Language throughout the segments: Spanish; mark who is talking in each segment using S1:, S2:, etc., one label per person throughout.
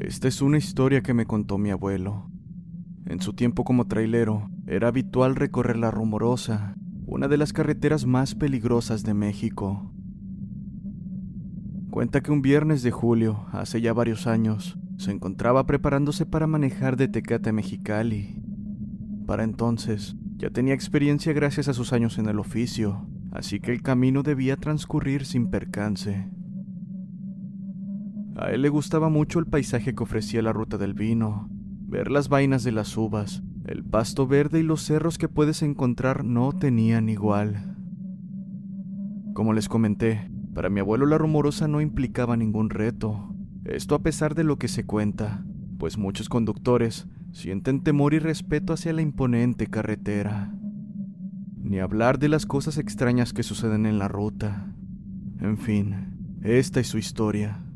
S1: Esta es una historia que me contó mi abuelo. En su tiempo como trailero, era habitual recorrer la Rumorosa, una de las carreteras más peligrosas de México. Cuenta que un viernes de julio, hace ya varios años, se encontraba preparándose para manejar de Tecate a Mexicali. Para entonces, ya tenía experiencia gracias a sus años en el oficio, así que el camino debía transcurrir sin percance. A él le gustaba mucho el paisaje que ofrecía la ruta del vino, ver las vainas de las uvas, el pasto verde y los cerros que puedes encontrar no tenían igual. Como les comenté, para mi abuelo la rumorosa no implicaba ningún reto, esto a pesar de lo que se cuenta, pues muchos conductores sienten temor y respeto hacia la imponente carretera. Ni hablar de las cosas extrañas que suceden en la ruta. En fin, esta es su historia.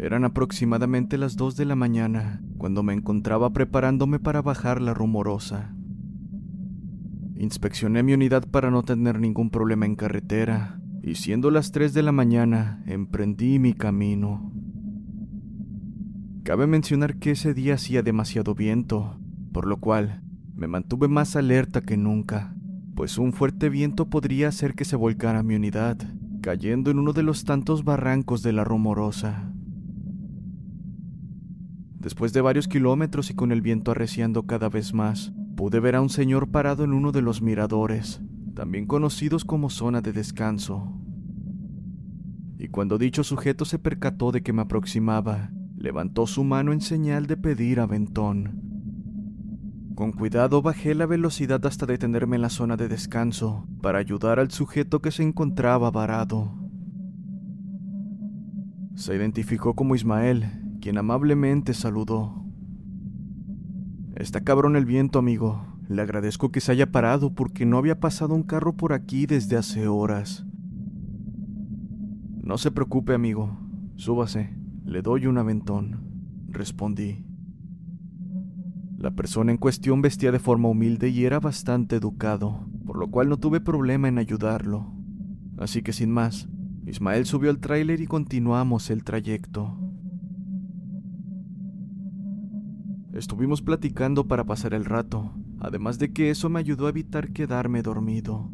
S1: Eran aproximadamente las dos de la mañana cuando me encontraba preparándome para bajar la rumorosa. Inspeccioné mi unidad para no tener ningún problema en carretera, y siendo las tres de la mañana, emprendí mi camino. Cabe mencionar que ese día hacía demasiado viento, por lo cual me mantuve más alerta que nunca, pues un fuerte viento podría hacer que se volcara mi unidad, cayendo en uno de los tantos barrancos de la rumorosa. Después de varios kilómetros y con el viento arreciando cada vez más, pude ver a un señor parado en uno de los miradores, también conocidos como zona de descanso. Y cuando dicho sujeto se percató de que me aproximaba, levantó su mano en señal de pedir aventón. Con cuidado bajé la velocidad hasta detenerme en la zona de descanso para ayudar al sujeto que se encontraba varado. Se identificó como Ismael, quien amablemente saludó. Está cabrón el viento, amigo. Le agradezco que se haya parado porque no había pasado un carro por aquí desde hace horas. No se preocupe, amigo. Súbase. Le doy un aventón, respondí. La persona en cuestión vestía de forma humilde y era bastante educado, por lo cual no tuve problema en ayudarlo. Así que sin más, Ismael subió al tráiler y continuamos el trayecto. Estuvimos platicando para pasar el rato, además de que eso me ayudó a evitar quedarme dormido.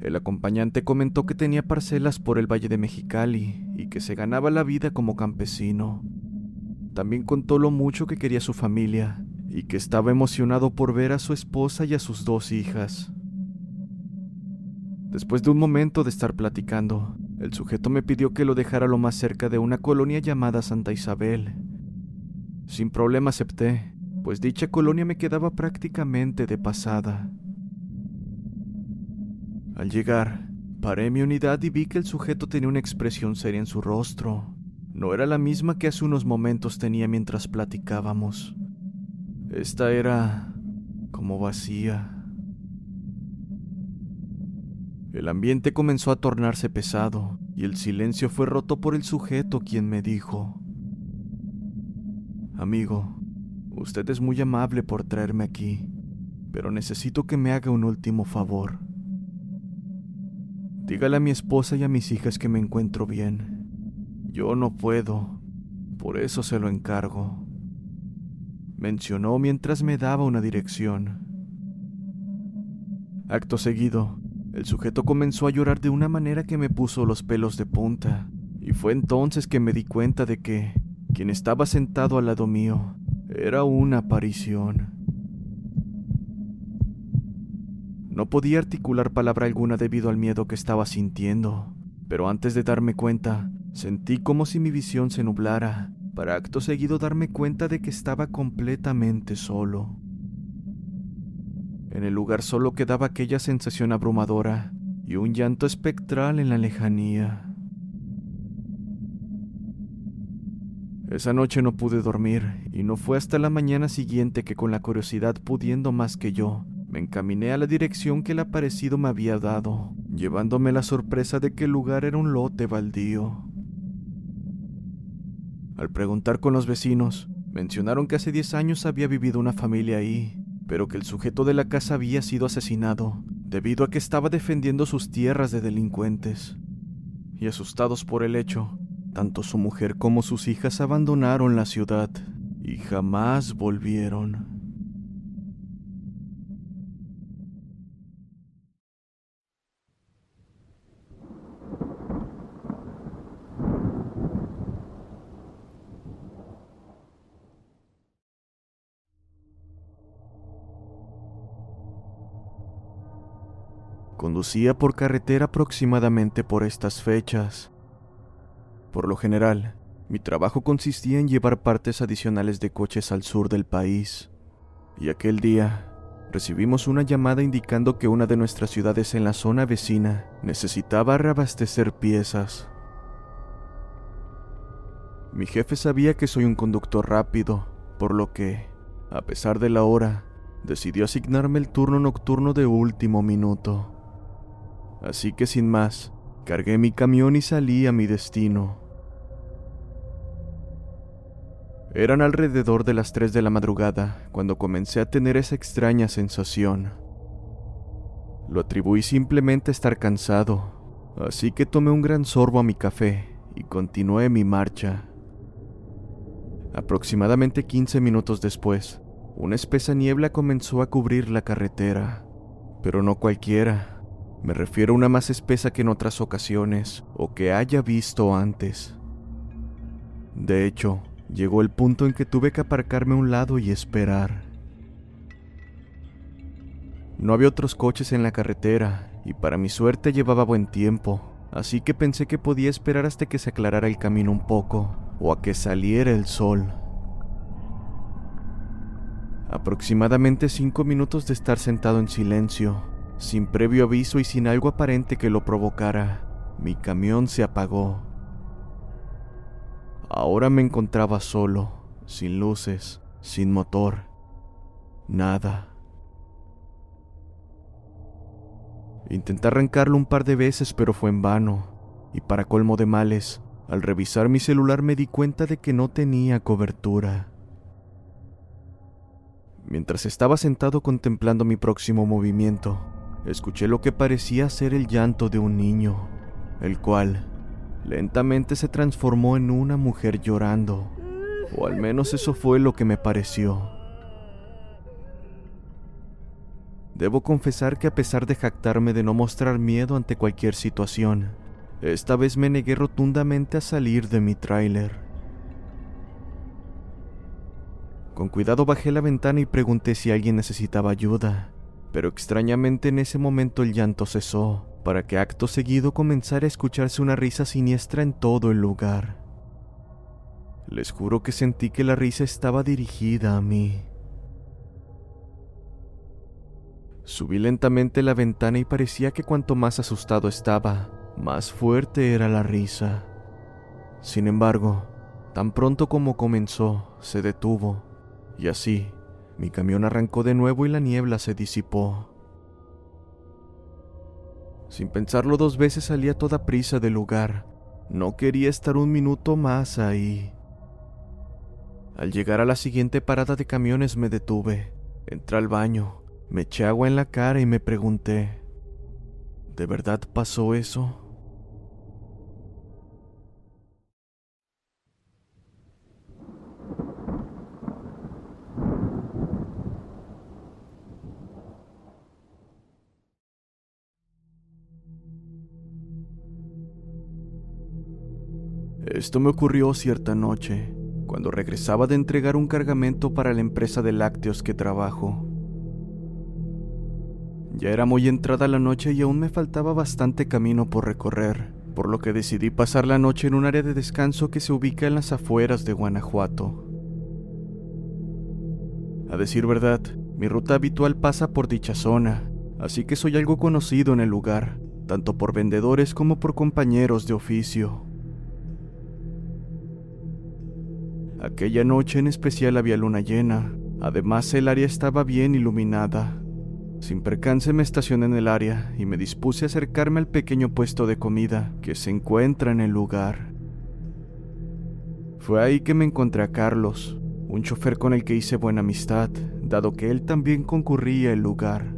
S1: El acompañante comentó que tenía parcelas por el Valle de Mexicali y que se ganaba la vida como campesino. También contó lo mucho que quería su familia y que estaba emocionado por ver a su esposa y a sus dos hijas. Después de un momento de estar platicando, el sujeto me pidió que lo dejara lo más cerca de una colonia llamada Santa Isabel. Sin problema acepté, pues dicha colonia me quedaba prácticamente de pasada. Al llegar, paré mi unidad y vi que el sujeto tenía una expresión seria en su rostro. No era la misma que hace unos momentos tenía mientras platicábamos. Esta era como vacía. El ambiente comenzó a tornarse pesado y el silencio fue roto por el sujeto quien me dijo, Amigo, usted es muy amable por traerme aquí, pero necesito que me haga un último favor. Dígale a mi esposa y a mis hijas que me encuentro bien. Yo no puedo, por eso se lo encargo. Mencionó mientras me daba una dirección. Acto seguido, el sujeto comenzó a llorar de una manera que me puso los pelos de punta, y fue entonces que me di cuenta de que quien estaba sentado al lado mío era una aparición. No podía articular palabra alguna debido al miedo que estaba sintiendo, pero antes de darme cuenta, sentí como si mi visión se nublara, para acto seguido darme cuenta de que estaba completamente solo. En el lugar solo quedaba aquella sensación abrumadora y un llanto espectral en la lejanía. Esa noche no pude dormir y no fue hasta la mañana siguiente que con la curiosidad pudiendo más que yo, me encaminé a la dirección que el aparecido me había dado, llevándome la sorpresa de que el lugar era un lote baldío. Al preguntar con los vecinos, mencionaron que hace 10 años había vivido una familia ahí, pero que el sujeto de la casa había sido asesinado debido a que estaba defendiendo sus tierras de delincuentes. Y asustados por el hecho, tanto su mujer como sus hijas abandonaron la ciudad y jamás volvieron. Conducía por carretera aproximadamente por estas fechas. Por lo general, mi trabajo consistía en llevar partes adicionales de coches al sur del país. Y aquel día, recibimos una llamada indicando que una de nuestras ciudades en la zona vecina necesitaba reabastecer piezas. Mi jefe sabía que soy un conductor rápido, por lo que, a pesar de la hora, decidió asignarme el turno nocturno de último minuto así que sin más, cargué mi camión y salí a mi destino. Eran alrededor de las 3 de la madrugada cuando comencé a tener esa extraña sensación. Lo atribuí simplemente a estar cansado, así que tomé un gran sorbo a mi café y continué mi marcha. Aproximadamente 15 minutos después, una espesa niebla comenzó a cubrir la carretera, pero no cualquiera. Me refiero a una más espesa que en otras ocasiones o que haya visto antes. De hecho, llegó el punto en que tuve que aparcarme a un lado y esperar. No había otros coches en la carretera y para mi suerte llevaba buen tiempo, así que pensé que podía esperar hasta que se aclarara el camino un poco o a que saliera el sol. Aproximadamente cinco minutos de estar sentado en silencio, sin previo aviso y sin algo aparente que lo provocara, mi camión se apagó. Ahora me encontraba solo, sin luces, sin motor, nada. Intenté arrancarlo un par de veces, pero fue en vano, y para colmo de males, al revisar mi celular me di cuenta de que no tenía cobertura. Mientras estaba sentado contemplando mi próximo movimiento, escuché lo que parecía ser el llanto de un niño, el cual lentamente se transformó en una mujer llorando, o al menos eso fue lo que me pareció. Debo confesar que a pesar de jactarme de no mostrar miedo ante cualquier situación, esta vez me negué rotundamente a salir de mi tráiler. Con cuidado bajé la ventana y pregunté si alguien necesitaba ayuda, pero extrañamente en ese momento el llanto cesó, para que acto seguido comenzara a escucharse una risa siniestra en todo el lugar. Les juro que sentí que la risa estaba dirigida a mí. Subí lentamente la ventana y parecía que cuanto más asustado estaba, más fuerte era la risa. Sin embargo, tan pronto como comenzó, se detuvo, y así, mi camión arrancó de nuevo y la niebla se disipó. Sin pensarlo dos veces salí a toda prisa del lugar. No quería estar un minuto más ahí. Al llegar a la siguiente parada de camiones me detuve, entré al baño, me eché agua en la cara y me pregunté, ¿de verdad pasó eso? Esto me ocurrió cierta noche, cuando regresaba de entregar un cargamento para la empresa de lácteos que trabajo. Ya era muy entrada la noche y aún me faltaba bastante camino por recorrer, por lo que decidí pasar la noche en un área de descanso que se ubica en las afueras de Guanajuato. A decir verdad, mi ruta habitual pasa por dicha zona, así que soy algo conocido en el lugar, tanto por vendedores como por compañeros de oficio. Aquella noche en especial había luna llena, además el área estaba bien iluminada. Sin percance me estacioné en el área y me dispuse a acercarme al pequeño puesto de comida que se encuentra en el lugar. Fue ahí que me encontré a Carlos, un chofer con el que hice buena amistad, dado que él también concurría al lugar.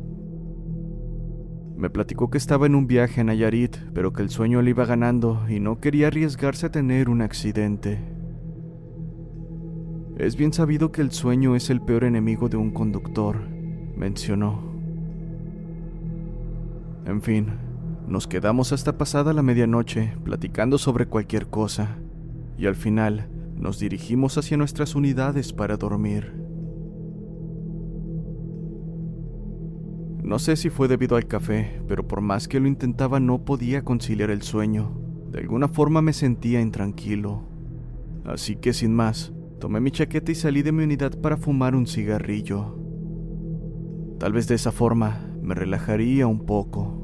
S1: Me platicó que estaba en un viaje a Nayarit, pero que el sueño le iba ganando y no quería arriesgarse a tener un accidente. Es bien sabido que el sueño es el peor enemigo de un conductor, mencionó. En fin, nos quedamos hasta pasada la medianoche platicando sobre cualquier cosa, y al final nos dirigimos hacia nuestras unidades para dormir. No sé si fue debido al café, pero por más que lo intentaba no podía conciliar el sueño. De alguna forma me sentía intranquilo. Así que sin más, tomé mi chaqueta y salí de mi unidad para fumar un cigarrillo. Tal vez de esa forma me relajaría un poco.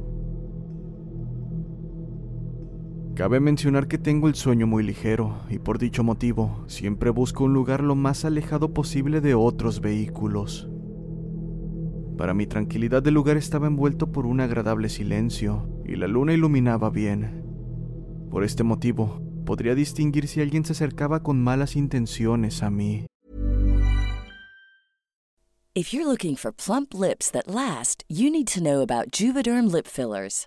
S1: Cabe mencionar que tengo el sueño muy ligero y por dicho motivo siempre busco un lugar lo más alejado posible de otros vehículos. Para mi tranquilidad el lugar estaba envuelto por un agradable silencio y la luna iluminaba bien. Por este motivo, podría distinguir si alguien se acercaba con malas intenciones a mí.
S2: If you're looking for plump lips that last, you need to know about Juvederm lip fillers.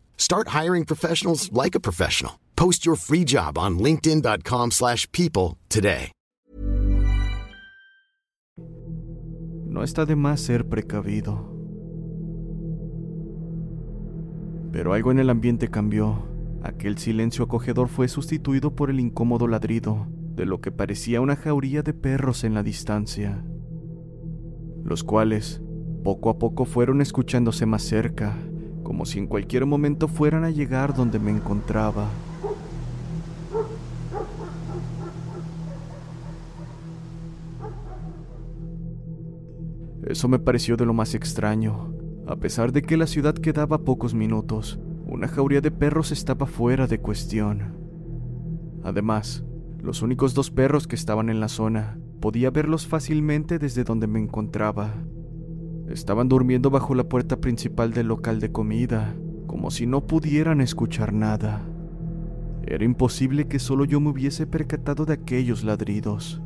S3: Start hiring professionals like a professional. Post your free job on linkedin.com/people slash people today.
S1: No está de más ser precavido. Pero algo en el ambiente cambió. Aquel silencio acogedor fue sustituido por el incómodo ladrido de lo que parecía una jauría de perros en la distancia, los cuales poco a poco fueron escuchándose más cerca, como si en cualquier momento fueran a llegar donde me encontraba. Eso me pareció de lo más extraño. A pesar de que la ciudad quedaba a pocos minutos, una jauría de perros estaba fuera de cuestión. Además, los únicos dos perros que estaban en la zona, podía verlos fácilmente desde donde me encontraba. Estaban durmiendo bajo la puerta principal del local de comida, como si no pudieran escuchar nada. Era imposible que solo yo me hubiese percatado de aquellos ladridos.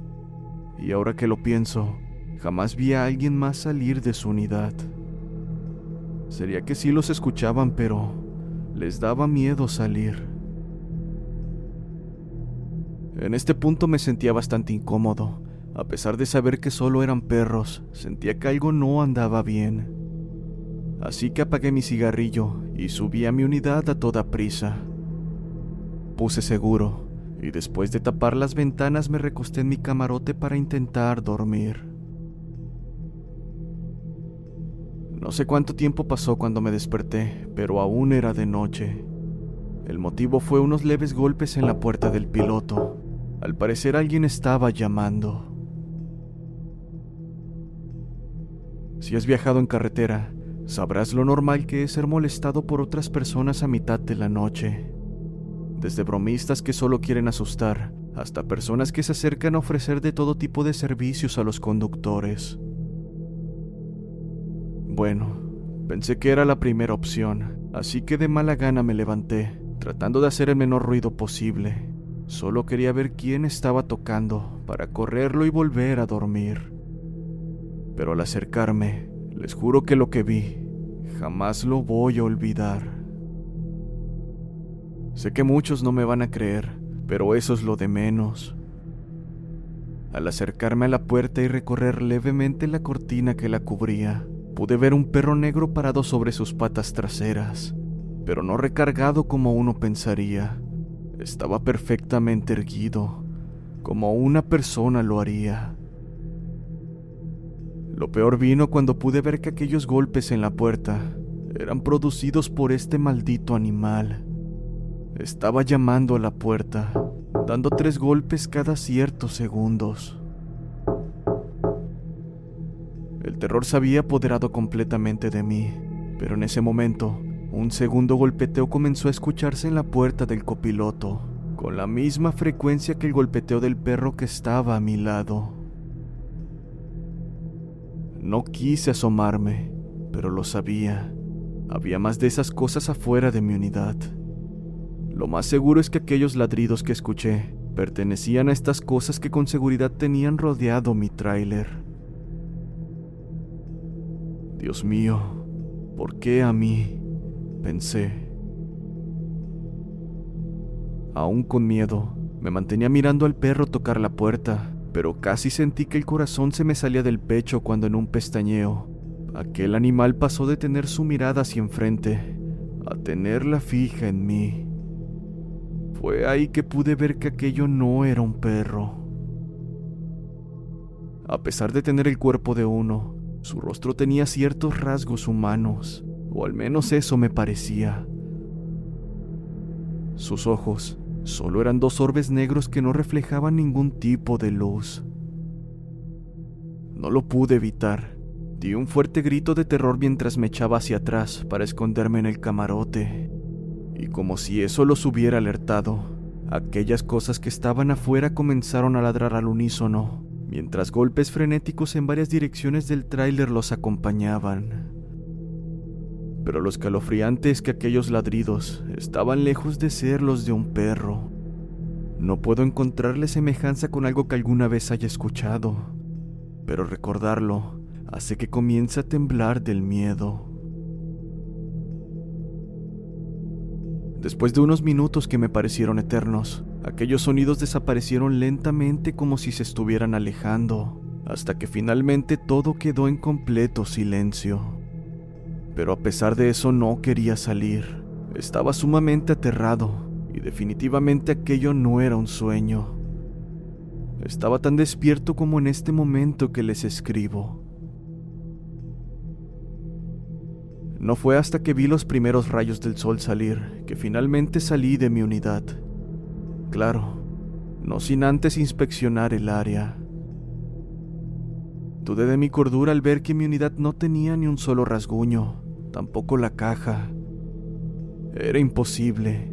S1: Y ahora que lo pienso, jamás vi a alguien más salir de su unidad. Sería que sí los escuchaban, pero les daba miedo salir. En este punto me sentía bastante incómodo. A pesar de saber que solo eran perros, sentía que algo no andaba bien. así que apagué mi cigarrillo y subí a mi unidad a toda prisa. Puse seguro y después de tapar las ventanas me recosté en mi camarote para intentar dormir. No sé cuánto tiempo pasó cuando me desperté, pero aún era de noche. El motivo fue unos leves golpes en la puerta del piloto. Al parecer alguien estaba llamando. Si has viajado en carretera, sabrás lo normal que es ser molestado por otras personas a mitad de la noche. Desde bromistas que solo quieren asustar, hasta personas que se acercan a ofrecer de todo tipo de servicios a los conductores. Bueno, pensé que era la primera opción, así que de mala gana me levanté, tratando de hacer el menor ruido posible. Solo quería ver quién estaba tocando para correrlo y volver a dormir. Pero al acercarme, les juro que lo que vi jamás lo voy a olvidar. Sé que muchos no me van a creer, pero eso es lo de menos. Al acercarme a la puerta y recorrer levemente la cortina que la cubría, pude ver un perro negro parado sobre sus patas traseras, pero no recargado como uno pensaría. Estaba perfectamente erguido, como una persona lo haría. Lo peor vino cuando pude ver que aquellos golpes en la puerta eran producidos por este maldito animal. Estaba llamando a la puerta, dando tres golpes cada ciertos segundos. El terror se había apoderado completamente de mí, pero en ese momento, un segundo golpeteo comenzó a escucharse en la puerta del copiloto, con la misma frecuencia que el golpeteo del perro que estaba a mi lado. No quise asomarme, pero lo sabía. Había más de esas cosas afuera de mi unidad. Lo más seguro es que aquellos ladridos que escuché pertenecían a estas cosas que con seguridad tenían rodeado mi tráiler. Dios mío, ¿por qué a mí? pensé. Aún con miedo, me mantenía mirando al perro tocar la puerta, pero casi sentí que el corazón se me salía del pecho cuando en un pestañeo, aquel animal pasó de tener su mirada hacia enfrente a tenerla fija en mí. Fue ahí que pude ver que aquello no era un perro. A pesar de tener el cuerpo de uno, su rostro tenía ciertos rasgos humanos, o al menos eso me parecía. Sus ojos solo eran dos orbes negros que no reflejaban ningún tipo de luz. No lo pude evitar. Di un fuerte grito de terror mientras me echaba hacia atrás para esconderme en el camarote. Y como si eso los hubiera alertado, aquellas cosas que estaban afuera comenzaron a ladrar al unísono, mientras golpes frenéticos en varias direcciones del tráiler los acompañaban. Pero lo escalofriante es que aquellos ladridos estaban lejos de ser los de un perro. No puedo encontrarle semejanza con algo que alguna vez haya escuchado, pero recordarlo hace que comience a temblar del miedo. Después de unos minutos que me parecieron eternos, aquellos sonidos desaparecieron lentamente como si se estuvieran alejando, hasta que finalmente todo quedó en completo silencio. Pero a pesar de eso no quería salir. Estaba sumamente aterrado y definitivamente aquello no era un sueño. Estaba tan despierto como en este momento que les escribo. No fue hasta que vi los primeros rayos del sol salir que finalmente salí de mi unidad. Claro, no sin antes inspeccionar el área. Dudé de mi cordura al ver que mi unidad no tenía ni un solo rasguño, tampoco la caja. Era imposible.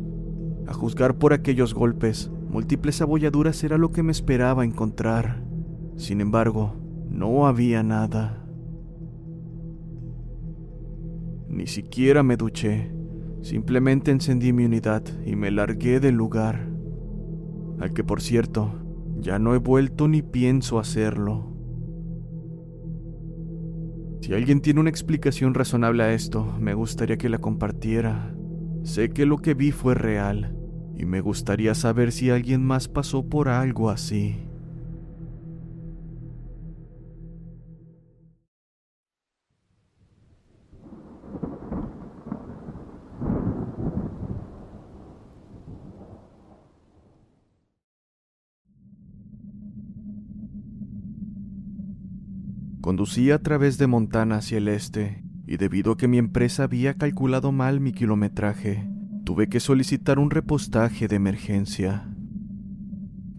S1: A juzgar por aquellos golpes, múltiples abolladuras era lo que me esperaba encontrar. Sin embargo, no había nada. Ni siquiera me duché. Simplemente encendí mi unidad y me largué del lugar. Al que por cierto, ya no he vuelto ni pienso hacerlo. Si alguien tiene una explicación razonable a esto, me gustaría que la compartiera. Sé que lo que vi fue real, y me gustaría saber si alguien más pasó por algo así. Conducía a través de Montana hacia el este, y debido a que mi empresa había calculado mal mi kilometraje, tuve que solicitar un repostaje de emergencia.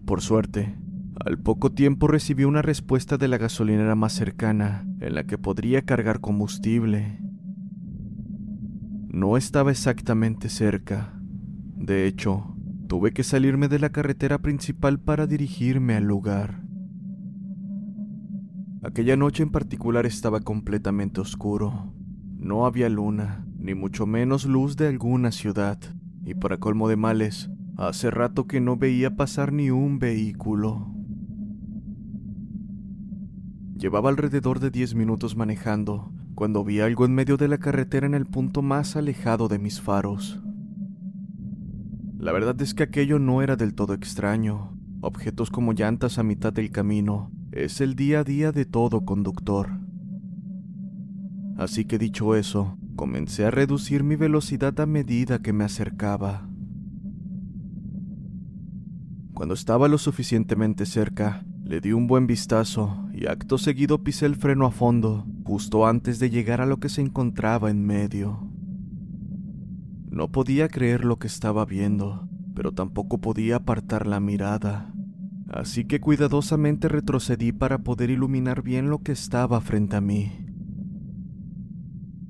S1: Por suerte, al poco tiempo recibí una respuesta de la gasolinera más cercana en la que podría cargar combustible. No estaba exactamente cerca. De hecho, tuve que salirme de la carretera principal para dirigirme al lugar. Aquella noche en particular estaba completamente oscuro. No había luna, ni mucho menos luz de alguna ciudad, y para colmo de males, hace rato que no veía pasar ni un vehículo. Llevaba alrededor de 10 minutos manejando cuando vi algo en medio de la carretera en el punto más alejado de mis faros. La verdad es que aquello no era del todo extraño. Objetos como llantas a mitad del camino es el día a día de todo conductor. Así que dicho eso, comencé a reducir mi velocidad a medida que me acercaba. Cuando estaba lo suficientemente cerca, le di un buen vistazo y acto seguido pisé el freno a fondo, justo antes de llegar a lo que se encontraba en medio. No podía creer lo que estaba viendo, pero tampoco podía apartar la mirada, así que cuidadosamente retrocedí para poder iluminar bien lo que estaba frente a mí.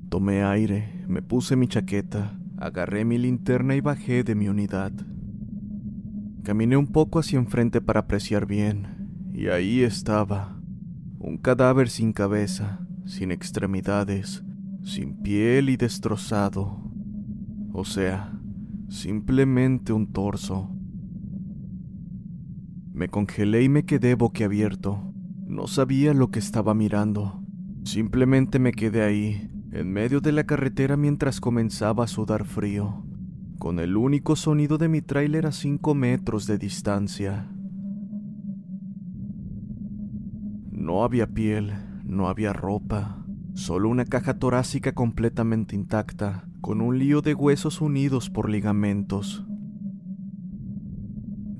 S1: Tomé aire, me puse mi chaqueta, agarré mi linterna y bajé de mi unidad. Caminé un poco hacia enfrente para apreciar bien, y ahí estaba, un cadáver sin cabeza, sin extremidades, sin piel y destrozado. O sea, simplemente un torso. Me congelé y me quedé boquiabierto. No sabía lo que estaba mirando. Simplemente me quedé ahí, en medio de la carretera mientras comenzaba a sudar frío, con el único sonido de mi tráiler a cinco metros de distancia. No había piel, no había ropa, solo una caja torácica completamente intacta, con un lío de huesos unidos por ligamentos.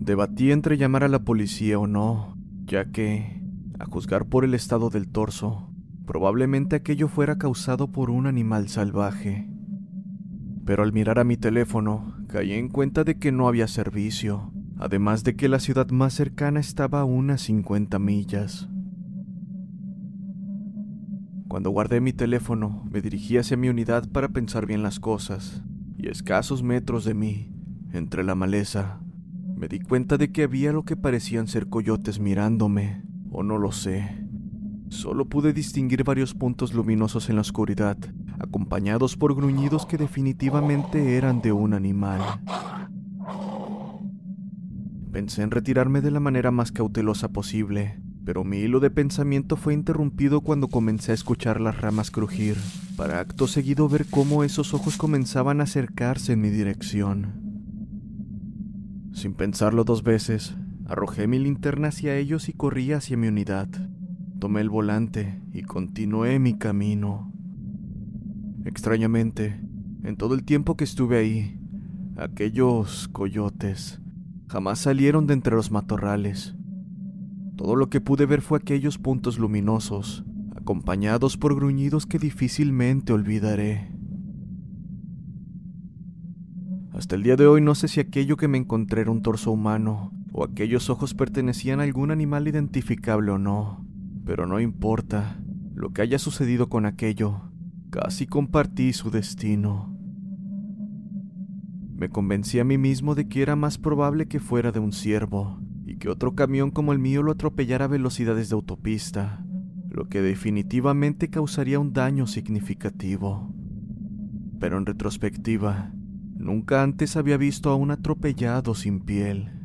S1: Debatí entre llamar a la policía o no, ya que, a juzgar por el estado del torso, probablemente aquello fuera causado por un animal salvaje. Pero al mirar a mi teléfono, caí en cuenta de que no había servicio, además de que la ciudad más cercana estaba a unas 50 millas. Cuando guardé mi teléfono, me dirigí hacia mi unidad para pensar bien las cosas, y a escasos metros de mí, entre la maleza, me di cuenta de que había lo que parecían ser coyotes mirándome, o no lo sé. Solo pude distinguir varios puntos luminosos en la oscuridad, acompañados por gruñidos que definitivamente eran de un animal. Pensé en retirarme de la manera más cautelosa posible, pero mi hilo de pensamiento fue interrumpido cuando comencé a escuchar las ramas crujir, para acto seguido ver cómo esos ojos comenzaban a acercarse en mi dirección. Sin pensarlo dos veces, arrojé mi linterna hacia ellos y corrí hacia mi unidad. Tomé el volante y continué mi camino. Extrañamente, en todo el tiempo que estuve ahí, aquellos coyotes jamás salieron de entre los matorrales todo lo que pude ver fue aquellos puntos luminosos, acompañados por gruñidos que difícilmente olvidaré. Hasta el día de hoy no sé si aquello que me encontré era un torso humano o aquellos ojos pertenecían a algún animal identificable o no, pero no importa lo que haya sucedido con aquello, casi compartí su destino. Me convencí a mí mismo de que era más probable que fuera de un ciervo, y que otro camión como el mío lo atropellara a velocidades de autopista, lo que definitivamente causaría un daño significativo. Pero en retrospectiva, nunca antes había visto a un atropellado sin piel.